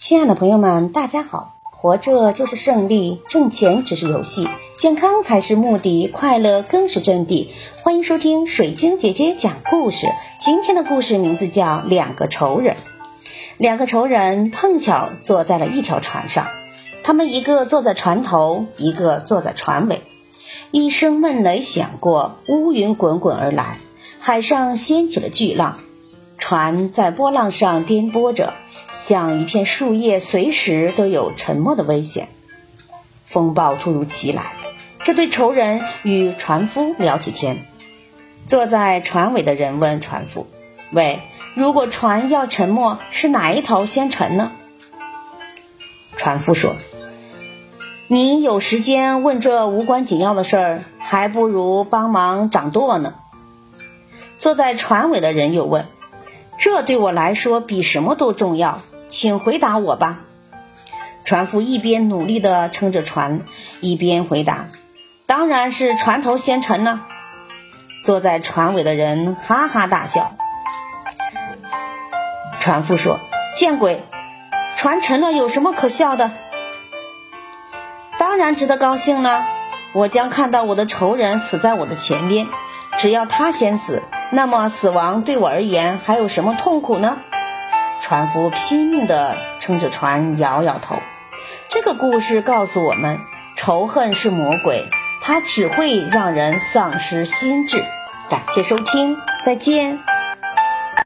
亲爱的朋友们，大家好！活着就是胜利，挣钱只是游戏，健康才是目的，快乐更是真谛。欢迎收听水晶姐姐讲故事。今天的故事名字叫《两个仇人》。两个仇人碰巧坐在了一条船上，他们一个坐在船头，一个坐在船尾。一声闷雷响过，乌云滚滚而来，海上掀起了巨浪。船在波浪上颠簸着，像一片树叶，随时都有沉没的危险。风暴突如其来，这对仇人与船夫聊起天。坐在船尾的人问船夫：“喂，如果船要沉没，是哪一头先沉呢？”船夫说：“你有时间问这无关紧要的事儿，还不如帮忙掌舵呢。”坐在船尾的人又问。这对我来说比什么都重要，请回答我吧。船夫一边努力地撑着船，一边回答：“当然是船头先沉了。”坐在船尾的人哈哈大笑。船夫说：“见鬼！船沉了有什么可笑的？当然值得高兴了。我将看到我的仇人死在我的前边，只要他先死。”那么死亡对我而言还有什么痛苦呢？船夫拼命地撑着船，摇摇头。这个故事告诉我们，仇恨是魔鬼，它只会让人丧失心智。感谢收听，再见。